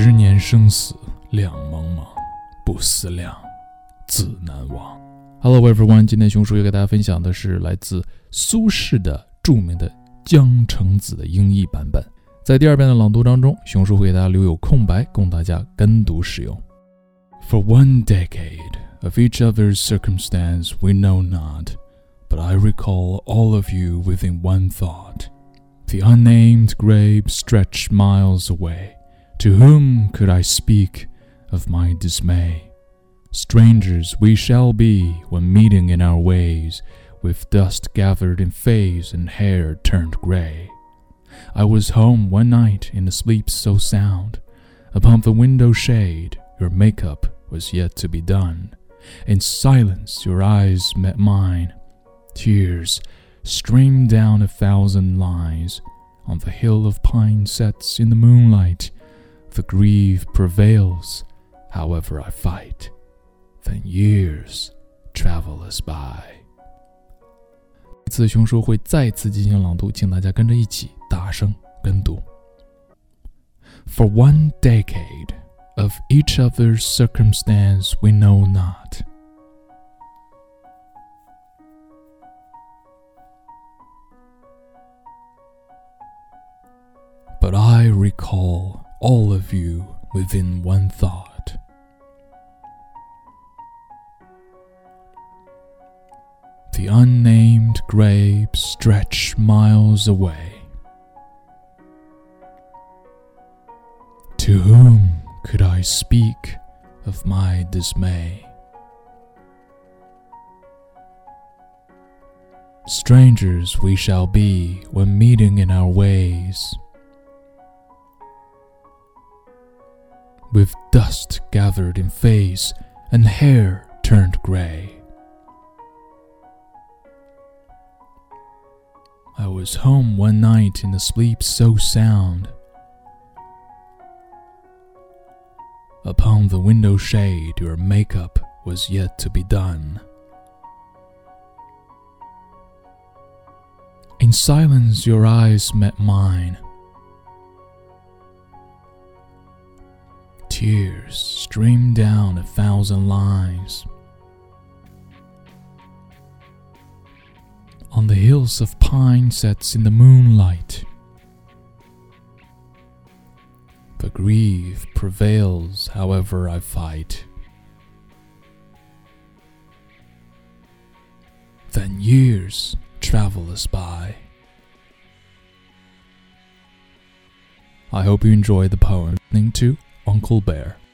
十年生死两茫茫，不思量，自难忘。Hello everyone，今天熊叔要给大家分享的是来自苏轼的著名的《江城子》的英译版本。在第二遍的朗读当中，熊叔会给大家留有空白，供大家跟读使用。For one decade of each other's circumstance we know not, but I recall all of you within one thought. The unnamed grave stretched miles away. To whom could I speak of my dismay? Strangers we shall be when meeting in our ways, with dust gathered in face and hair turned grey. I was home one night in a sleep so sound. Upon the window shade, your makeup was yet to be done. In silence, your eyes met mine. Tears streamed down a thousand lines. On the hill of pine sets in the moonlight. The grief prevails, however I fight. Then years travel us by. 这次熊叔会再次进行朗读，请大家跟着一起大声跟读。For one decade of each other's circumstance we know not. But I recall all of you within one thought. The unnamed grave stretch miles away. To whom could I speak of my dismay? Strangers we shall be when meeting in our ways. With dust gathered in face and hair turned grey. I was home one night in a sleep so sound. Upon the window shade, your makeup was yet to be done. In silence, your eyes met mine. Tears streamed down a thousand lines. On the hills of pine sets in the moonlight. The grief prevails, however I fight. Then years travel us by. I hope you enjoy the poem listening to Uncle Bear.